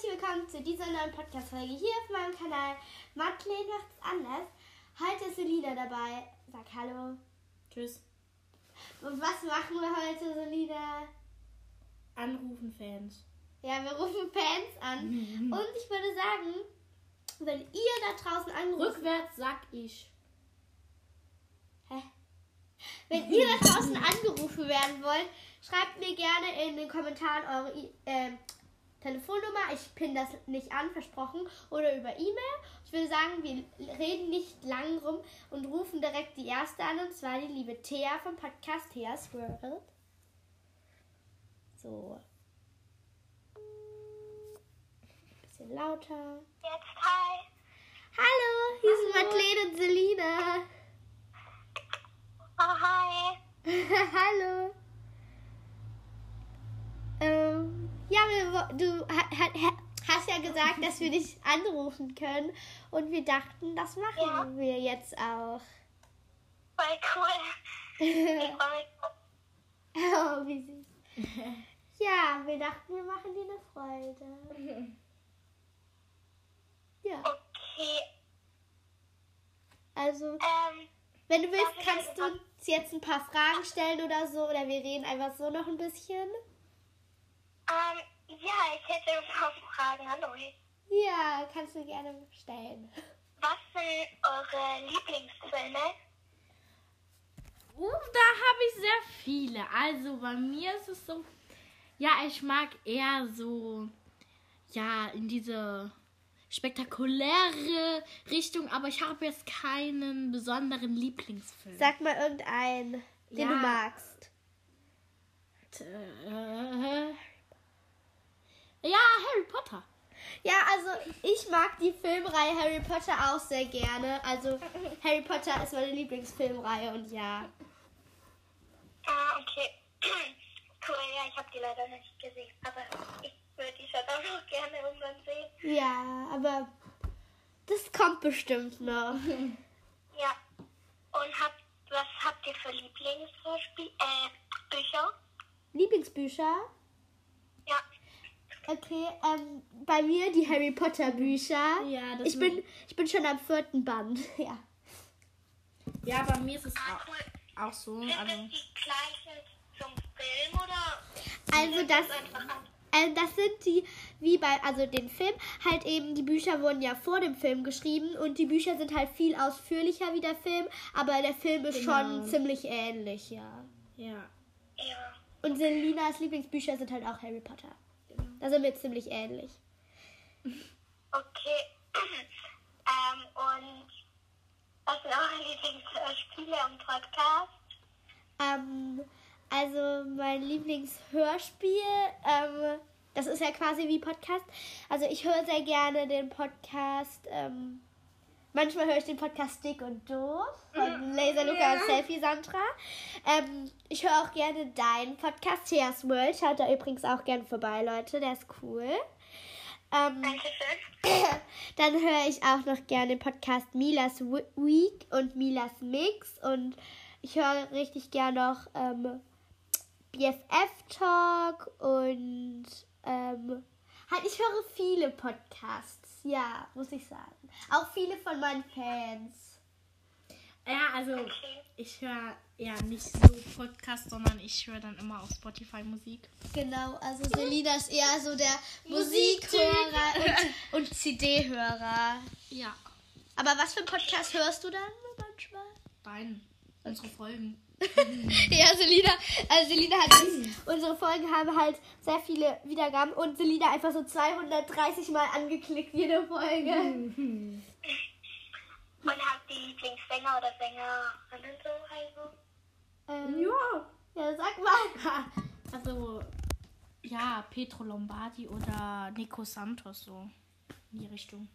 herzlich willkommen zu dieser neuen Podcast-Folge hier auf meinem Kanal. Madeleine macht's anders. Heute ist Selina dabei. Sag Hallo. Tschüss. Und was machen wir heute, Selina? Anrufen Fans. Ja, wir rufen Fans an. Und ich würde sagen, wenn ihr da draußen anruft. Rückwärts sag ich. Hä? Wenn ihr da draußen angerufen werden wollt, schreibt mir gerne in den Kommentaren eure ähm, Telefonnummer. Ich pinne das nicht an, versprochen. Oder über E-Mail. Ich würde sagen, wir reden nicht lang rum und rufen direkt die erste an. Und zwar die liebe Thea vom Podcast Thea's World. So. Bisschen lauter. Jetzt hi. Hallo, hier sind Madeleine und Selina. Oh, hi. Hallo. Du ha, ha, ha, hast ja gesagt, dass wir dich anrufen können und wir dachten, das machen Ja. wir jetzt auch. Voll cool. Ich oh, wie süß. Ja, wir dachten, wir machen dir eine Freude. Ja, Okay. also, Ähm, wenn du willst, kannst du uns jetzt ein paar Fragen stellen oder so, oder wir reden einfach so noch ein bisschen. ähm, ja, ich hätte ein paar Fragen an euch. Ja, kannst du gerne stellen. Was sind eure Lieblingsfilme? Uh, da habe ich sehr viele. Also bei mir ist es so, ja, ich mag eher so, ja, in diese spektakuläre Richtung, aber ich habe jetzt keinen besonderen Lieblingsfilm. Sag mal irgendeinen, den Ja. du magst. Äh, ja, Harry Potter. Ja, also ich mag die Filmreihe Harry Potter auch sehr gerne. Also Harry Potter ist meine Lieblingsfilmreihe und ja. Ah, okay. cool, ja, ich habe die leider nicht gesehen, aber ich würde die schon auch noch gerne irgendwann sehen. Ja, aber das kommt bestimmt noch. Ja. Und habt, was habt ihr für äh, Bücher? Lieblingsbücher? Okay, ähm, bei mir die Harry Potter Bücher. Ja, das ich bin, ich bin schon am vierten Band. Ja. Ja, bei mir ist es auch, cool. auch so. Sind Also, das die gleichen zum Film oder? Also das, ähm, das sind die, wie bei, also den Film, halt eben, die Bücher wurden ja vor dem Film geschrieben und die Bücher sind halt viel ausführlicher wie der Film, aber der Film ist Genau. schon ziemlich ähnlich, ja. ja. Ja. Und Selinas Lieblingsbücher sind halt auch Harry Potter. Da sind wir ziemlich ähnlich. Okay. ähm, und was sind eure Lieblingsspiele und Podcast? Ähm, also mein Lieblingshörspiel, ähm, das ist ja quasi wie Podcast. Also ich höre sehr gerne den Podcast, ähm, manchmal höre ich den Podcast Dick und Doof von Laser Luca und Selfie Sandra. Ähm, ich höre auch gerne deinen Podcast Thea's World. Schaut da übrigens auch gerne vorbei, Leute, der ist cool. Ähm, Dankeschön. dann höre ich auch noch gerne den Podcast Milas Week und Milas Mix. Und ich höre richtig gerne noch ähm, BFF Talk und ähm, halt, ich höre viele Podcasts. Ja, muss ich sagen. Auch viele von meinen Fans. Ja, also Okay. ich höre ja nicht so Podcast, sondern ich höre dann immer auf Spotify Musik. Genau, also Selina ist eher so der. Musikhörer und, und CD-Hörer. Ja. Aber was für einen Podcast hörst du dann manchmal? Dein. Unsere Folgen. Ja, Selina, also Selina hat uns, unsere Folgen haben halt sehr viele Wiedergaben und Selina einfach so 230 Mal angeklickt, jede Folge. Und habt ihr Lieblingssänger oder Sängerinnen so also? Ähm, Ja. ja, sag mal. Also, ja, Petro Lombardi oder Nico Santos, so in die Richtung.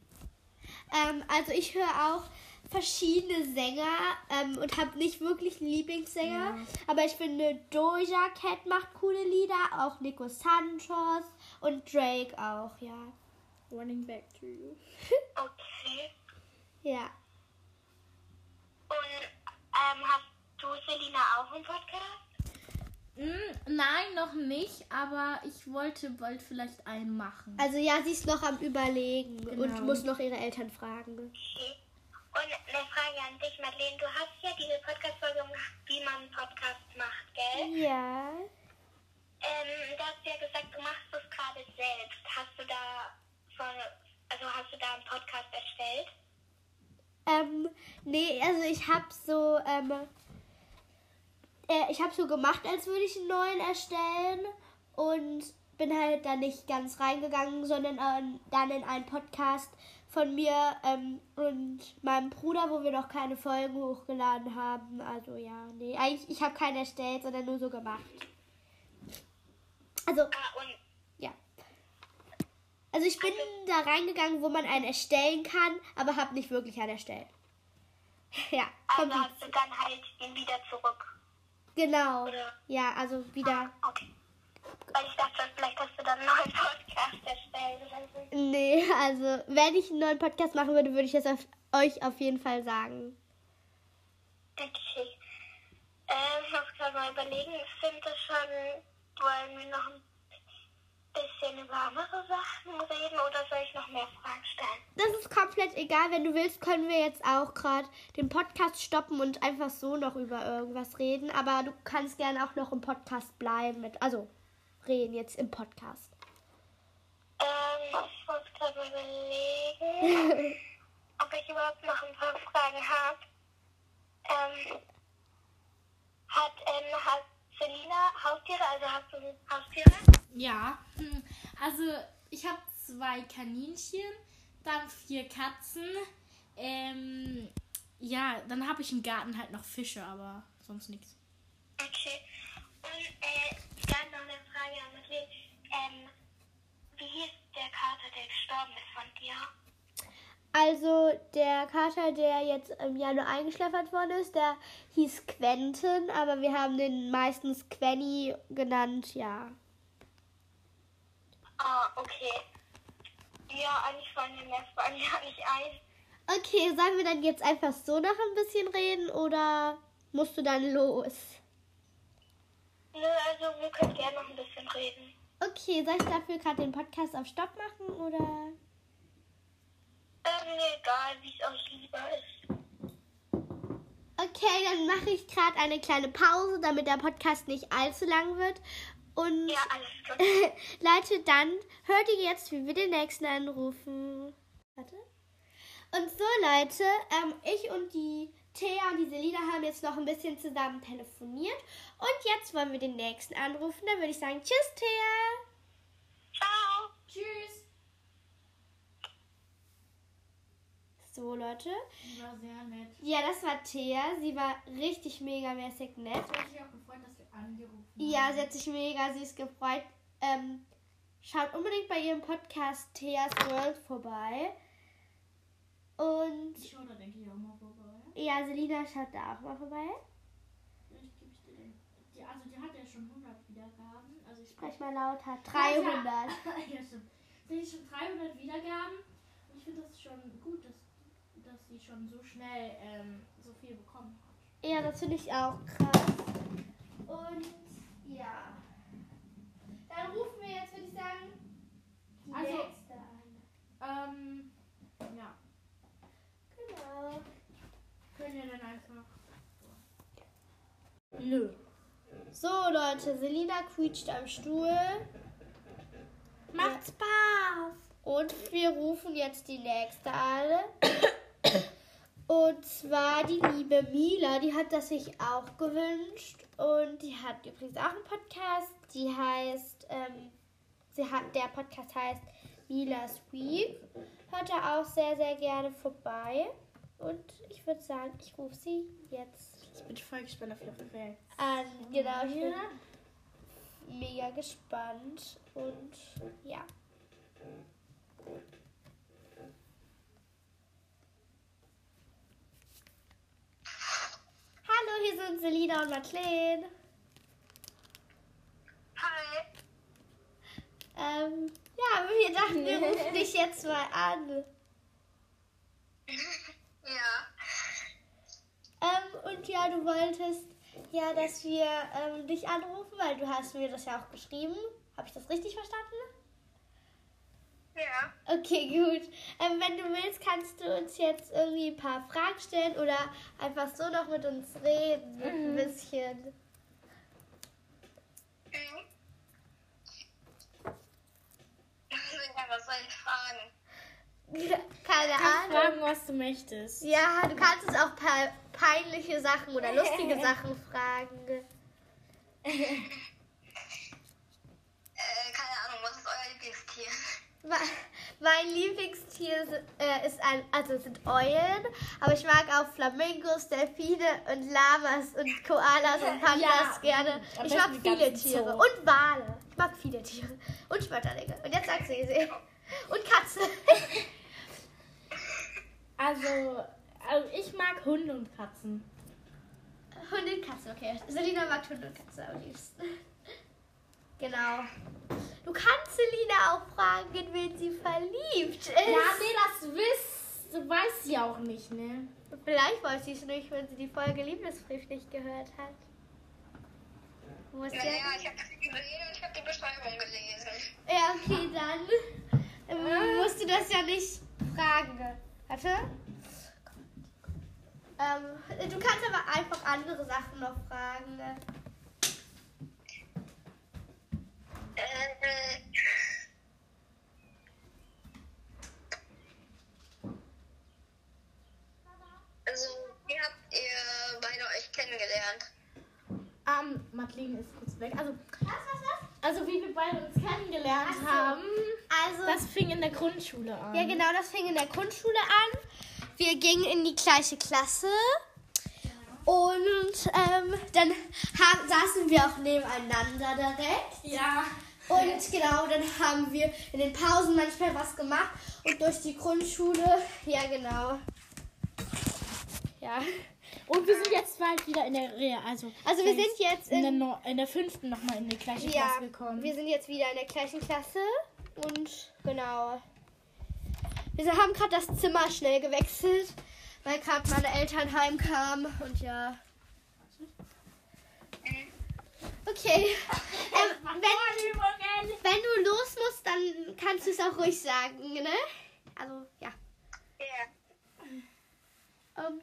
Ähm, also ich höre auch verschiedene Sänger ähm, und habe nicht wirklich einen Lieblingssänger. Aber ich finde, Doja Cat macht coole Lieder, auch Nico Santos und Drake auch, ja. Running back to you. Okay. Ja. Und ähm, hast du, Selina, auch einen Podcast? Nein, noch nicht, aber ich wollte bald vielleicht einen machen. Also ja, sie ist noch am Überlegen Genau. und muss noch ihre Eltern fragen. Okay. Und eine Frage an dich, Madeleine. Du hast ja diese Podcast-Folge gemacht, wie man einen Podcast macht, gell? Ja. Ähm, du hast ja gesagt, du machst das gerade selbst. Hast du da von, also hast du da einen Podcast erstellt? Ähm, nee, also ich habe so, ähm, äh, ich habe so gemacht, als würde ich einen neuen erstellen und bin halt da nicht ganz reingegangen, sondern ähm, dann in einen Podcast von mir ähm, und meinem Bruder, wo wir noch keine Folgen hochgeladen haben. Also ja, nee, eigentlich, ich habe keinen erstellt, sondern nur so gemacht. Also, Ah, und ja. Also ich bin da reingegangen, wo man einen erstellen kann, aber habe nicht wirklich einen erstellt. Ja, also kommt du dann halt ihn wieder zurück. Genau. Oder? Ja, also wieder. Okay. Weil ich dachte, vielleicht hast du dann einen neuen Podcast erstellt so. Nee, also wenn ich einen neuen Podcast machen würde, würde ich das auf, euch auf jeden Fall sagen. Okay. Ähm, ich muss gerade mal überlegen. Ich finde schon, wollen wir noch ein bisschen über andere Sachen reden oder soll ich noch mehr Fragen stellen? Das ist komplett egal. Wenn du willst, können wir jetzt auch gerade den Podcast stoppen und einfach so noch über irgendwas reden. Aber du kannst gerne auch noch im Podcast bleiben. Mit, also reden jetzt im Podcast. Ähm, ich muss gerade überlegen, ob ich überhaupt noch ein paar Fragen habe. Ähm, hat, ähm, hat Selina Haustiere? Also hast du Haustiere? Ja, hm, also ich habe zwei Kaninchen, dann vier Katzen. Ähm, ja, dann habe ich im Garten halt noch Fische, aber sonst nichts. Okay. Und äh, dann noch eine Frage an Madeleine. Ähm, wie hieß der Kater, der gestorben ist von dir? Also der Kater, der jetzt im Januar eingeschläfert worden ist, der hieß Quentin, aber wir haben den meistens Quenny genannt, ja. Ah, okay. Ja, eigentlich fallen mir mehr Fragen gar nicht ein. Okay, sollen wir dann jetzt einfach so noch ein bisschen reden oder musst du dann los? Nö, also wir können gerne noch ein bisschen reden. Okay, soll ich dafür gerade den Podcast auf Stopp machen oder? Ähm, mir egal, wie es euch lieber ist. Okay, dann mache ich gerade eine kleine Pause, damit der Podcast nicht allzu lang wird. Und Ja, alles klar. Leute, dann hört ihr jetzt, wie wir den nächsten anrufen. Warte. Und so, Leute, ähm, ich und die Thea und die Selina haben jetzt noch ein bisschen zusammen telefoniert. Und jetzt wollen wir den nächsten anrufen. Dann würde ich sagen, tschüss, Thea. Ciao. Tschüss. So, Leute. War sehr nett. Ja, das war Thea. Sie war richtig mega mäßig nett. Ich habe mich auch gefreut, dass wir angerufen Ja, sie hat sich mega süß gefreut. Ähm, schaut unbedingt bei ihrem Podcast Theas World vorbei. Und Ich schaue da, denke ich, auch mal vorbei. ja, Selina schaut da auch mal vorbei. Vielleicht gebe ich dir den. Die, also, die hat ja schon 100 Wiedergaben. Also, ich Sprech mal lauter. 300. ja, stimmt. Sie hat schon 300 Wiedergaben. Ich finde das schon gut, dass, dass sie schon so schnell ähm, so viel bekommen hat. Ja, das finde ich auch krass. Und ja. Dann rufen wir jetzt, würde ich sagen, die Also- nächste an. Ähm, ja. Genau. Können wir dann einfach. Nö. So, Leute, Selina quietscht am Stuhl. Macht Spaß! Und wir rufen jetzt die nächste an. Und zwar die liebe Mila, die hat das sich auch gewünscht. Und die hat übrigens auch einen Podcast. Die heißt, ähm, sie hat, der Podcast heißt Milas Week. Hört da auch sehr, sehr gerne vorbei. Und ich würde sagen, ich rufe sie jetzt Ich bin voll gespannt auf ihre Reaktion. an. Genau, ich bin mega gespannt. Und ja. Hallo, hier sind Selina und Madeleine. Hi. Ähm, ja, wir dachten, wir rufen dich jetzt mal an. Ja. Ähm, und ja, du wolltest Ja, dass wir ähm, dich anrufen, weil du hast mir das ja auch geschrieben. Habe ich das richtig verstanden? Ja. Okay, gut. Ähm, wenn du willst, kannst du uns jetzt irgendwie ein paar Fragen stellen oder einfach so noch mit uns reden, ein bisschen. Mhm. Ja, was soll ich fragen? Keine Kannst Ahnung. fragen, was du möchtest. Ja, du kannst uns auch paar peinliche Sachen oder lustige Sachen fragen. Mein Lieblingstier äh, ist ein, also sind Eulen, aber ich mag auch Flamingos, Delfine und Lamas und Koalas und Pandas Ja, gerne. Ich mag viele Tiere Zoo. und Wale. Ich mag viele Tiere und Schmetterlinge. Und jetzt sagst du sie. Und Katze. Also, also ich mag Hunde und Katzen. Hunde und Katze, okay. Selina mag Hunde und Katze am liebsten. Genau. Du kannst Selina auch fragen, in wen sie verliebt ist. Ja, nee, das wisst, du weißt sie auch nicht, ne? Vielleicht weiß sie es nicht, wenn sie die Folge Liebesbrief nicht gehört hat. Muss ja. Naja, ich habe sie gesehen und ich habe die Beschreibung gelesen. Ja, okay, dann ähm, musst du das ja nicht fragen. Warte. Ähm, du kannst aber einfach andere Sachen noch fragen. Äh, also, wie habt ihr beide euch kennengelernt? Ähm, Madeleine ist kurz weg. Also, Was, was, was? also wie wir beide uns kennengelernt so. haben, Also, das fing in der Grundschule an. ja genau, das fing in der Grundschule an. Wir gingen in die gleiche Klasse. Und ähm, dann haben, saßen wir auch nebeneinander direkt. Ja. Und genau, dann haben wir in den Pausen manchmal was gemacht und durch die Grundschule, ja genau. Ja. Und wir sind jetzt bald wieder in der Real, also. Also wir sind jetzt in der, in, Neu- in der fünften nochmal in die gleiche ja, Klasse gekommen. wir sind jetzt wieder in der gleichen Klasse und genau. Wir haben gerade das Zimmer schnell gewechselt, weil gerade meine Eltern heimkamen und ja. Okay. Ähm, wenn, wenn du los musst, dann kannst du es auch ruhig sagen, ne? Also, ja. Ja. Ähm,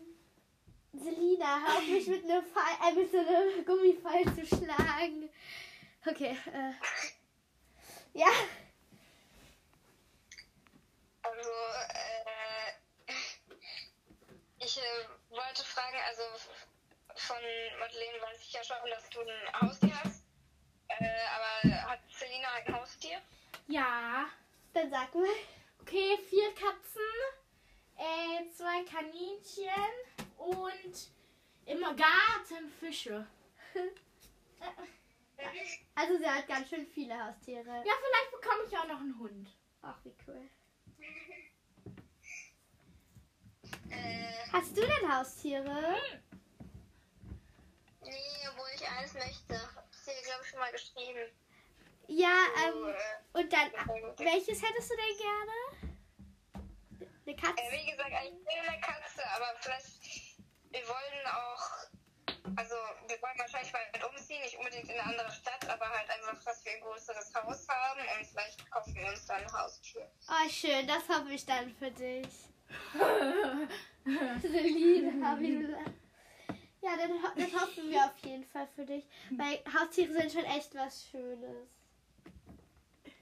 Selina, hör auf mich mit, einem Pfeil, äh, mit so einem Gummipfeil zu schlagen. Okay, äh. Ja, Also, äh, ich äh, wollte fragen, also von Madeleine weiß ich ja schon, dass du ein Haustier hast. Äh, aber hat Selina ein Haustier? Ja. dann sag mal. Okay, vier Katzen, äh, zwei Kaninchen und im Garten Fische. Also, sie hat ganz schön viele Haustiere. Ja, vielleicht bekomme ich auch noch einen Hund. Ach, wie cool. Äh, Hast du denn Haustiere? nee, obwohl ich eins möchte. Hab's dir, glaube ich, schon mal geschrieben. Ja, So, ähm, äh, und dann, welches hättest du denn gerne? Eine Katze? äh, wie gesagt, eigentlich eine Katze, aber vielleicht, wir wollen auch, also wir wollen wahrscheinlich bald umziehen, nicht unbedingt in eine andere Stadt, aber halt einfach, dass wir ein größeres Haus haben und vielleicht kaufen wir uns dann ein Haustier. Oh, schön, das hoffe ich dann für dich. Selina, wie du sagst. Ja, dann, das hoffen wir auf jeden Fall für dich. Weil Haustiere sind schon echt was Schönes.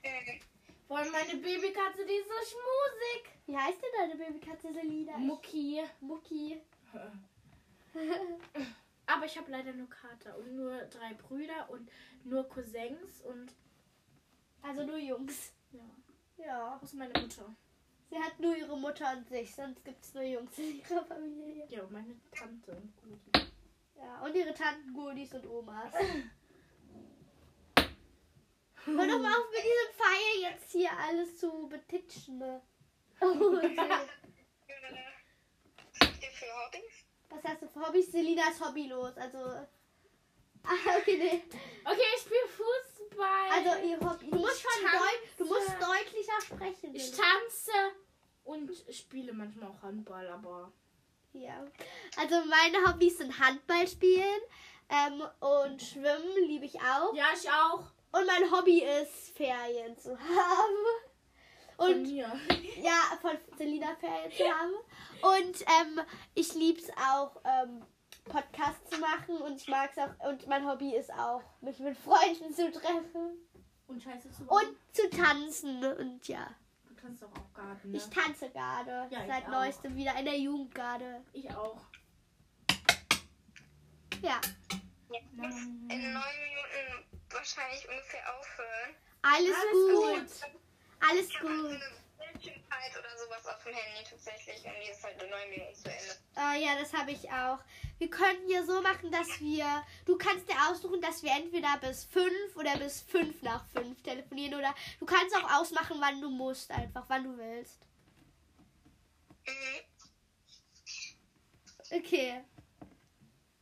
Mhm. Boah, meine Babykatze, die ist so schmusig. Wie heißt denn deine Babykatze Selina? Mucki. Mucki. Aber ich habe leider nur Kater und nur drei Brüder und nur Cousins und Also nur Jungs. ja, Ja. das ist meine Mutter. Sie hat nur ihre Mutter und sich, sonst gibt es nur Jungs in ihrer Familie. Ja, und meine Tante und Gudi. Ja, und ihre Tanten, Gudis und Omas. Hör doch mal auf mit diesem Pfeil jetzt hier alles zu betitschen. ne? Oh, für Hobbys? Was hast du für Hobbys? Selina ist hobbylos, also... Ah, okay, nee. Okay, ich spiele Fußball. Also ihr Hobby... Du musst du musst deutlicher sprechen. ich tanze und spiele manchmal auch Handball, aber Ja. Also meine Hobbys sind Handball spielen, Ähm, und Schwimmen liebe ich auch. Ja, ich auch. Und mein Hobby ist, Ferien zu haben. Von Und mir. ja, von Selina Ferien zu haben. Und ähm, ich liebe es auch, ähm, Podcasts zu machen. Und ich mag es auch. Und mein Hobby ist auch, mich mit Freunden zu treffen. Und Scheiße zu bauen. Und zu tanzen. Und ja, du kannst doch auch Garten, ne? ich tanze gerade. Ja, ich seit neuestem wieder in der Jugendgarde. Ich auch. Ja, in neun Minuten wahrscheinlich ungefähr aufhören. alles, Alles gut. Alles Ich habe halt gut. eine Bildschirmzeit oder sowas auf dem Handy tatsächlich und die ist halt in neun Minuten zu Ende. Äh, ja, das habe ich auch. Wir könnten ja so machen, dass wir. Du kannst dir aussuchen, dass wir entweder bis fünf oder bis fünf nach fünf telefonieren. Oder du kannst auch ausmachen, wann du musst, einfach, wann du willst. Mhm. Okay.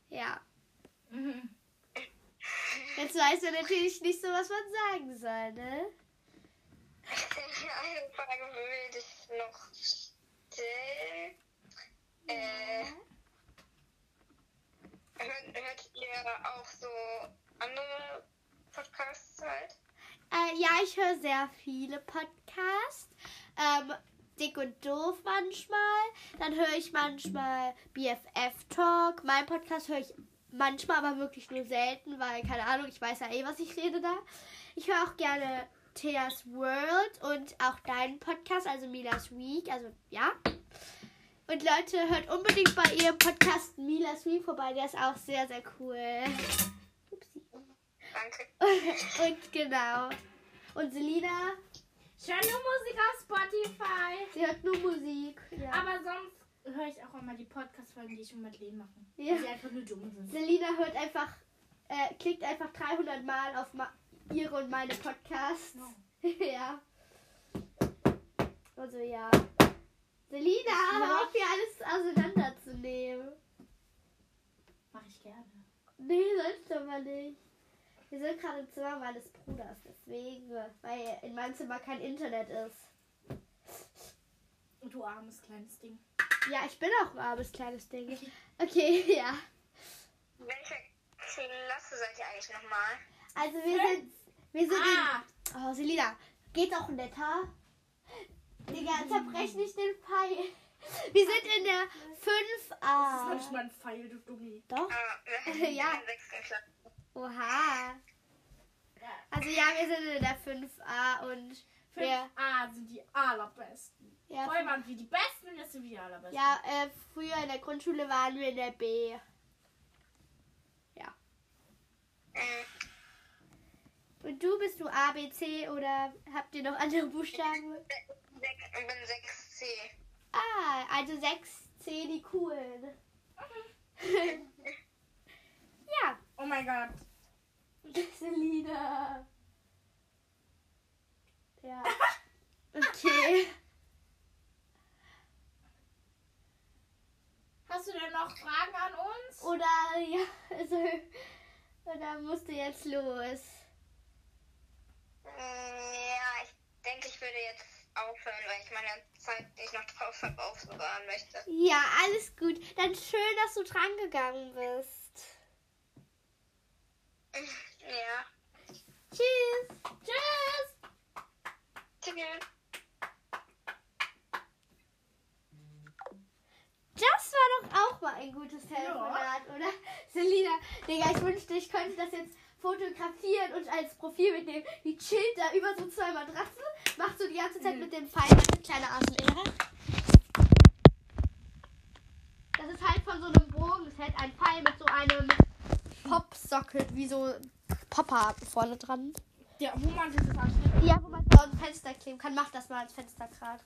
Ja. Mhm. Jetzt weißt du natürlich nicht so, was man sagen soll, ne? Eine Frage will ich noch stellen. Äh, hört, hört ihr auch so andere Podcasts halt? Äh, ja, ich höre sehr viele Podcasts. Ähm, Dick und Doof manchmal. Dann höre ich manchmal BFF Talk. Mein Podcast höre ich manchmal, aber wirklich nur selten, weil, keine Ahnung, ich weiß ja eh, was ich rede da. Ich höre auch gerne Theas World und auch deinen Podcast, also Milas Week. Also, ja. Und Leute, hört unbedingt bei ihrem Podcast Milas Week vorbei. Der ist auch sehr, sehr cool. Upsi. Danke. Und genau. Und Selina, Ich höre nur Musik auf Spotify. sie hört nur Musik. Ja. Aber sonst höre ich auch immer die Podcast-Folgen, die ich mit Madeleine mache. Ja. Weil sie einfach nur dumm sind. Selina hört einfach, äh, klickt einfach 300 Mal auf ma ihre und meine Podcasts. ja. Also ja. Selina, hör auf hier alles auseinanderzunehmen. Mache ich gerne. Nee, sollst du aber nicht. Wir sind gerade im Zimmer meines Bruders, deswegen, weil in meinem Zimmer kein Internet ist. Und du armes kleines Ding. Ja, ich bin auch ein armes kleines Ding. Okay, ja. Welche Klasse seid ihr eigentlich nochmal? Also wir sind, wir sind Ah! in, oh Selina, geht's auch netter? Digga, zerbrech nicht den Pfeil. Wir sind in der Das ist 5a. nicht mal ein Pfeil, du Dummi. Doch? Ah, Ja. Oha. Also ja, wir sind in der 5a und wir, 5a sind die allerbesten. ja, Vorher waren wir die Besten und jetzt sind wir die allerbesten. ja äh, früher in der Grundschule waren wir in der B. Mhm. Und du bist du A, B, C oder habt ihr noch andere Buchstaben? Ich bin 6C. Ah, also 6C, die coolen. ja. Oh mein Gott. Selina. Ja. Okay. Hast du denn noch Fragen an uns? Oder ja, also oder musst du jetzt los? Mm, Ja, ich denke, ich würde jetzt aufhören, weil ich meine Zeit, die ich noch drauf habe, aufbewahren möchte. Ja, alles gut. Dann schön, dass du dran gegangen bist. Ja. Tschüss. Tschüss. Tschüss. Das war doch auch mal ein gutes Telefonat, oder? Selina, Digga, ich wünschte, ich könnte das jetzt fotografieren und als Profil mitnehmen. Die chillt da über so zwei Matratzen, macht so die ganze Zeit mit dem Pfeil eine kleine ASMR. Das ist halt von so einem Bogenset ein Pfeil mit so einem Pop-Socket, wie so Popper vorne dran. Ja, wo man dieses anschneidet. Ja, wo man so ans Fenster kleben kann. Mach das mal ans Fenster gerade.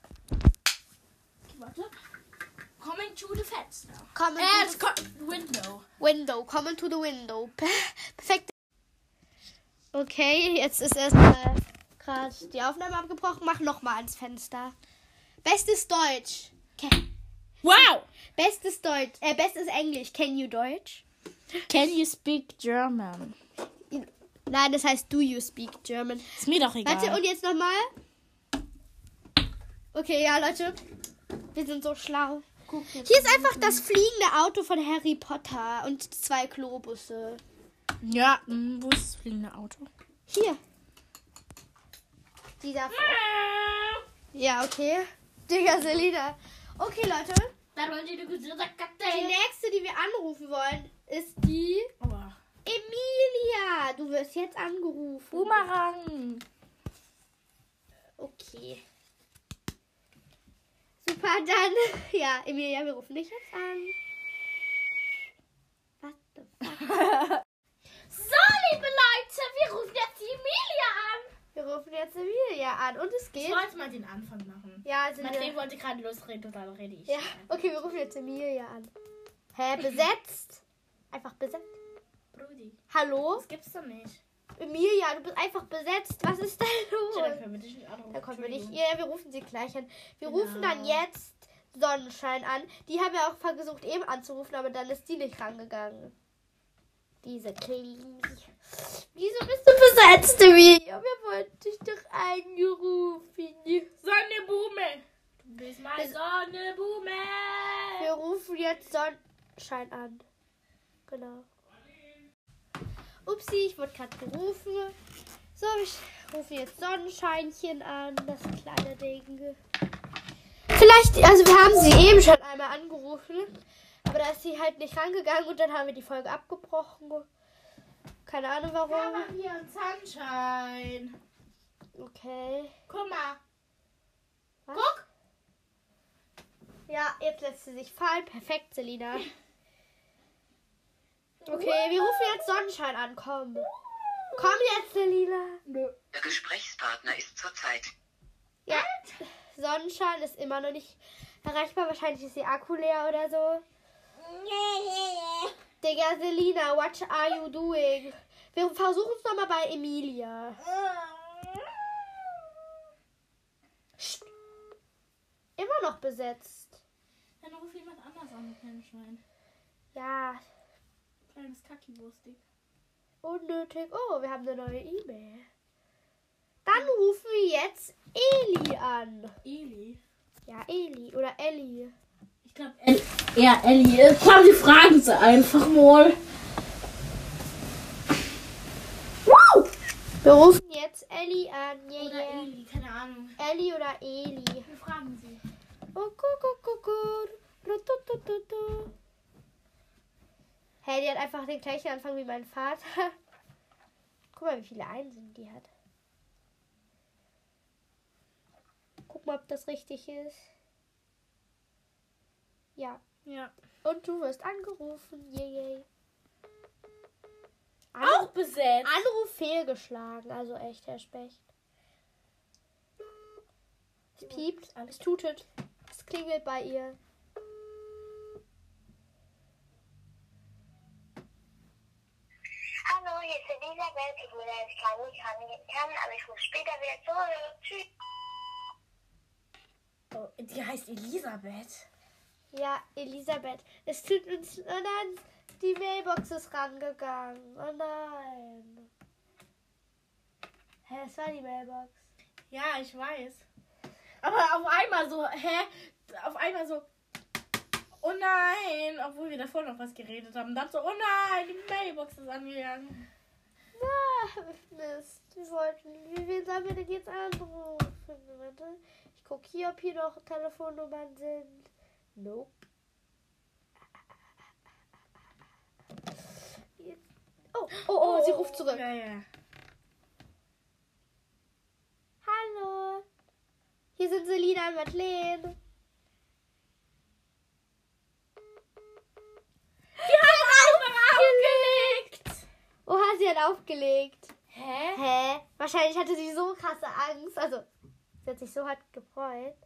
Warte. Coming to the fenster. Come Äh, it's co- window. the window. Come into the window. Per perfekt. Okay, jetzt ist erstmal gerade die Aufnahme abgebrochen. Mach nochmal ans Fenster. Bestes Deutsch. Okay. Wow. Bestes Deutsch. Äh, bestes Englisch. Can you Deutsch? Can you speak German? Nein, das heißt Do you speak German? Ist mir doch egal. Warte, und jetzt nochmal. Okay, ja, Leute. Wir sind so schlau. Hier ist einfach das fliegende Auto von Harry Potter und zwei Klobusse. Ja, hm, wo ist das fliegende Auto? Hier. Dieser. Ja, okay. Digga, Selina. Okay, Leute. Die nächste, die wir anrufen wollen, ist die Oh. Emilia. Du wirst jetzt angerufen. Boomerang. Okay. Super, dann. Ja, Emilia, wir rufen dich jetzt an. Was the fuck? So, liebe Leute, wir rufen jetzt die Emilia an. Wir rufen jetzt Emilia an und es Ich geht. wollte mal den Anfang machen. Ja, also Madeleine wollte gerade losreden, dann rede ich. ja, okay, wir rufen jetzt Emilia an. Hä, besetzt? Einfach besetzt. Brudi, Hallo? das gibt's doch nicht. Emilia, du bist einfach besetzt. Was ist dann los? können wir dich nicht anrufen. Da kommen wir nicht. Ja, wir rufen sie gleich an. Wir Genau. rufen dann jetzt Sonnenschein an. Die haben wir auch versucht eben anzurufen, aber dann ist die nicht rangegangen. Diese Kling. Wieso bist du besetzt, Emilia? Wir wollten dich doch angerufen. Sonne Bume. Du bist mein Wir- Sonne Bume. Wir rufen jetzt Sonnenschein an. Genau. Upsi, ich wurde gerade gerufen. So, ich rufe jetzt Sonnenscheinchen an, das kleine Ding. Vielleicht, also wir haben sie eben schon einmal angerufen, aber da ist sie halt nicht rangegangen und dann haben wir die Folge abgebrochen. Keine Ahnung Ja, warum. mach hier einen Sunshine. Okay. Guck mal. Was? Guck. Ja, jetzt lässt sie sich fallen. Perfekt, Selina. Okay, wir rufen jetzt Sonnenschein an. Komm. Komm jetzt, Selina. Der Gesprächspartner ist zurzeit. Ja, Sonnenschein ist immer noch nicht erreichbar. Wahrscheinlich ist ihr Akku leer oder so. Digga, Selina, what are you doing? Wir versuchen es nochmal bei Emilia. Psst. Immer noch besetzt. Dann ruf jemand anders an, kleines Schwein. Ja, Kleines Kackiwurstig. unnötig. Oh, wir haben eine neue E-Mail. Dann rufen wir jetzt Eli an. Eli. Ja, Eli oder Ellie. Ja, Ellie. Komm, die fragen sie einfach mal. Wir rufen jetzt Ellie an. Yeah, Oder yeah. Eli, keine Ahnung. Ellie oder Eli. Wir fragen sie. Oh, gu, gu, gu, gu. Ru, tu, tu, tu, tu. Hey, die hat einfach den gleichen Anfang wie mein Vater. Guck mal, wie viele Einsen die hat. Guck mal, ob das richtig ist. Ja. Ja. Und du wirst angerufen. Yay, yay. Auch besetzt. Anruf fehlgeschlagen. Also echt, Herr Specht. Es piept, es tutet. Es klingelt bei ihr. Hallo, hier ist Elisabeth. Ich will jetzt gerade nicht kann, aber ich rufe später wieder zurück. Tschüss. Oh, die heißt Elisabeth. Ja, Elisabeth. Es tut uns. Oh nein, die Mailbox ist rangegangen. Oh nein. Hä, es war die Mailbox. Ja, ich weiß. Aber auf einmal so, hä? Auf einmal so, oh nein, obwohl wir davor noch was geredet haben. Dann so, oh nein, die Mailbox ist angegangen. Ah, Mist. Wir wollten. Wie wen sollen wir denn jetzt anrufen? Warte. Ich gucke hier, ob hier noch Telefonnummern sind. Nope. Jetzt- Oh, oh, oh, sie ruft zurück. Ja, ja. Hallo. Hier sind Selina und Madeleine. Die haben einfach aufgelegt. Oha, sie hat aufgelegt. Hä? Hä? Wahrscheinlich hatte sie so krasse Angst. Also, sie hat sich so hart gefreut.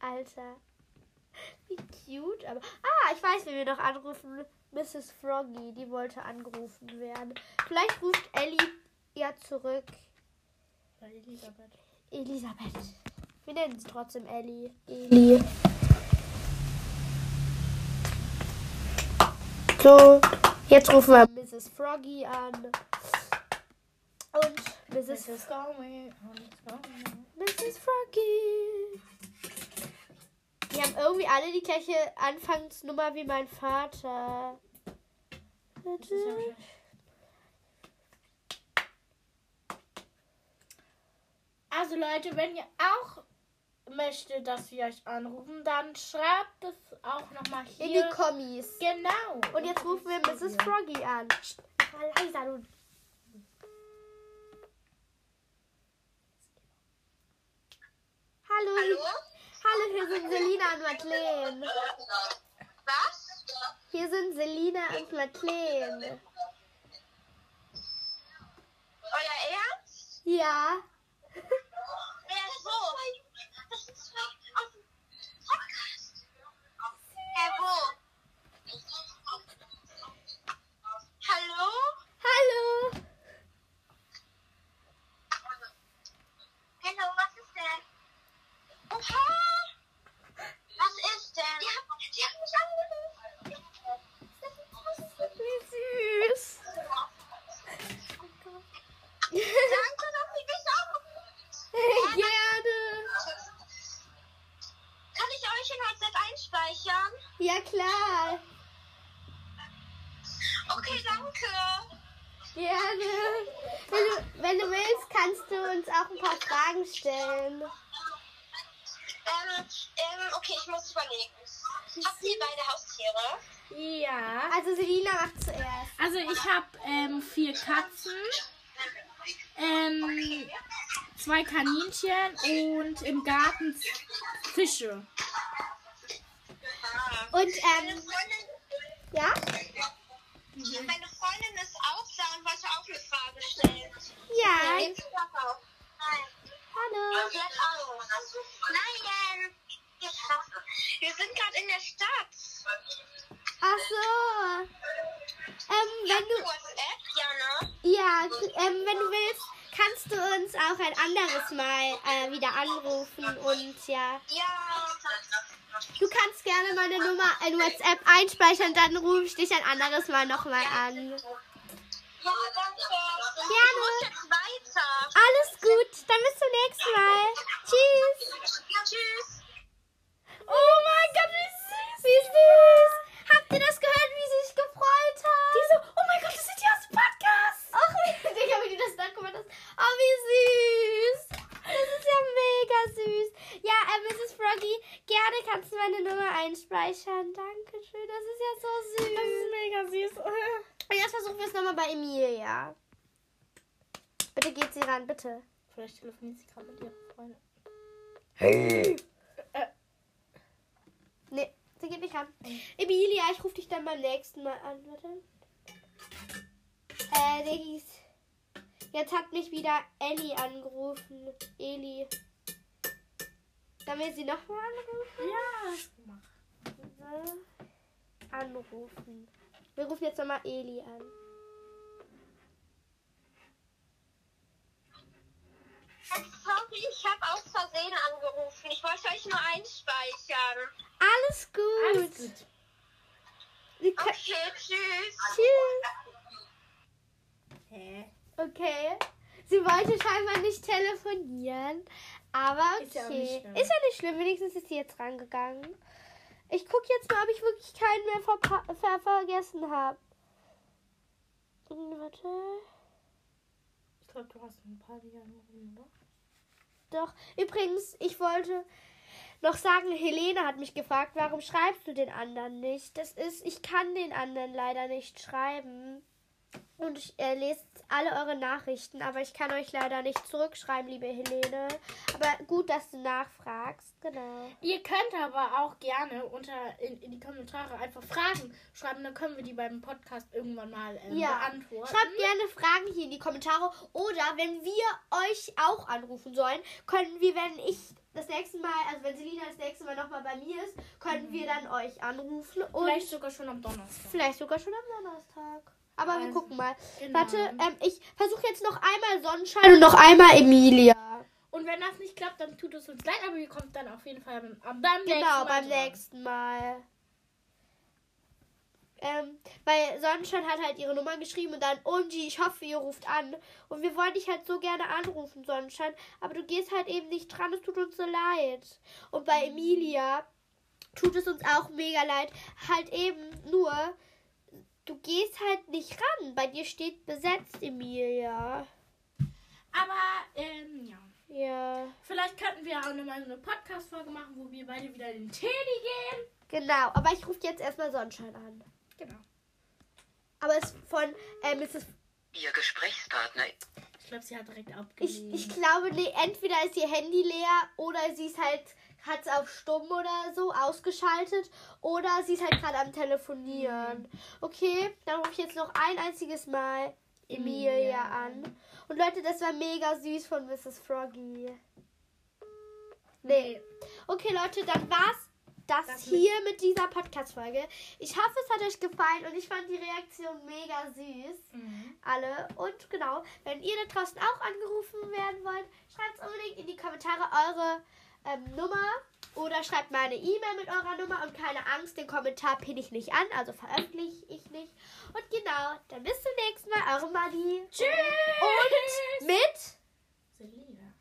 Alter. Wie cute, aber. Ah, ich weiß, wen wir noch anrufen. Mrs. Froggy, die wollte angerufen werden. Vielleicht ruft Ellie ja zurück. Elisabeth. Elisabeth. Wir nennen sie trotzdem Ellie. Eli. So, jetzt rufen wir Mrs. Froggy an. Und Mrs. it's going. Mrs. Froggy. Die haben irgendwie alle die gleiche Anfangsnummer wie mein Vater. Wahrscheinlich- Also Leute, wenn ihr auch möchtet, dass wir euch anrufen, dann schreibt es auch nochmal In hier. die Kommis. genau. Und jetzt rufen wir Mrs. Froggy an. Leiser, du. Hallo. Hallo? Hallo, hier sind Selina und Madeleine. Was? Hier sind Selina und Madeleine. Euer Ernst? Ja. Einspeichern? Ja, klar. Okay, danke. Gerne. Wenn du, wenn du willst, kannst du uns auch ein paar Fragen stellen. Ähm, ähm, okay, ich muss überlegen. Habt ihr beide Haustiere? Ja. Also Selina macht zuerst. Also ich habe ähm, vier Katzen, ähm, zwei Kaninchen und im Garten Fische. Und ähm, Freundin, ja? meine Freundin ist auch da und wollte auch eine Frage stellen. Ja. Auf. Nein. Hallo. Nein. Wir sind gerade in der Stadt. Ach so. Ähm, wenn du ja, ne? ja, ähm, wenn du willst, kannst du uns auch ein anderes Mal äh, wieder anrufen und ja. Ja. Du kannst gerne meine Nummer in WhatsApp einspeichern, dann rufe ich dich ein anderes Mal nochmal an. Ja, danke. Gerne. Alles gut, dann bis zum nächsten Mal. Tschüss. Tschüss. Oh mein Gott, wie süß. Wie süß. Habt ihr das gehört, wie sie sich gefreut hat? Die so, oh mein Gott, das sind die aus dem Podcast. Ach, Digga, wie du das nachgemacht hast. Oh, wie süß. Das ist ja mega süß. Ja, äh, Mrs. Froggy, gerne kannst du meine Nummer einspeichern. Dankeschön, das ist ja so süß. Das ist mega süß. Und jetzt versuchen wir es nochmal bei Emilia. Bitte geht sie ran, bitte. Vielleicht telefoniert sie gerade mit ihrer Freundin. Nee, sie geht nicht ran. Emilia, ich rufe dich dann beim nächsten Mal an, warte. Äh, Diggis. Jetzt hat mich wieder Ellie angerufen. Eli. Sollen wir sie nochmal anrufen? Ja. Mach. So. Anrufen. Wir rufen jetzt nochmal Eli an. Sorry, ich habe aus Versehen angerufen. Ich wollte euch nur einspeichern. Alles gut. Alles gut. Okay, tschüss. Tschüss. Hä? Okay. Sie wollte scheinbar nicht telefonieren. Aber okay. Ist ja auch nicht schlimm. Ist ja nicht schlimm. Wenigstens ist sie jetzt rangegangen. Ich gucke jetzt mal, ob ich wirklich keinen mehr verpa- ver vergessen habe. Warte. Ich glaube, du hast ein paar die angerufen, oder? Doch. Übrigens, ich wollte noch sagen, Helene hat mich gefragt, warum schreibst du den anderen nicht? Das ist, ich kann den anderen leider nicht schreiben. Und ich äh, lese alle eure Nachrichten, aber ich kann euch leider nicht zurückschreiben, liebe Helene. Aber gut, dass du nachfragst. Genau. Ihr könnt aber auch gerne unter in, in die Kommentare einfach Fragen schreiben, dann können wir die beim Podcast irgendwann mal ähm, Ja. beantworten. Schreibt gerne Fragen hier in die Kommentare. Oder wenn wir euch auch anrufen sollen, können wir, wenn ich das nächste Mal, also wenn Selina das nächste Mal nochmal bei mir ist, können wir dann euch anrufen. Und Vielleicht sogar schon am Donnerstag. Vielleicht sogar schon am Donnerstag. Aber wir gucken mal. genau. Warte, ähm, ich versuche jetzt noch einmal Sonnenschein und noch einmal Emilia. Und wenn das nicht klappt, dann tut es uns leid, aber ihr kommt dann auf jeden Fall beim, am- beim nächsten Genau, Mal beim dran. nächsten Mal. Ähm, weil Sonnenschein hat halt ihre Nummer geschrieben und dann, OMG, ich hoffe, ihr ruft an. Und wir wollen dich halt so gerne anrufen, Sonnenschein. Aber du gehst halt eben nicht dran, es tut uns so leid. Und bei Emilia tut es uns auch mega leid. Halt eben nur, du gehst halt nicht ran. Bei dir steht besetzt, Emilia. Aber, ähm, ja. Ja. Vielleicht könnten wir auch nochmal so eine Podcast-Folge machen, wo wir beide wieder in den Teddy gehen. Genau, aber ich rufe jetzt erstmal Sonnenschein an. Genau. Aber es ist von äh, Mrs. Ihr Gesprächspartner Ich glaube, sie hat direkt Ich, abgelehnt. ich glaube, nee, entweder ist ihr Handy leer oder sie ist halt, hat es auf stumm oder so ausgeschaltet oder sie ist halt gerade am Telefonieren. Okay, dann rufe ich jetzt noch ein einziges Mal Emilia an. Und Leute, das war mega süß von Mrs. Froggy. Nee. Okay, Leute, dann war's das, Das mit- hier mit dieser Podcast-Folge. Ich hoffe, es hat euch gefallen und ich fand die Reaktion mega süß Mhm. alle. Und genau, wenn ihr da draußen auch angerufen werden wollt, schreibt unbedingt in die Kommentare eure ähm, Nummer oder schreibt mal eine E-Mail mit eurer Nummer und keine Angst, den Kommentar pinne ich nicht an, also veröffentliche ich nicht. Und genau, dann bis zum nächsten Mal, eure Madi. Tschüss. Und mit Celine.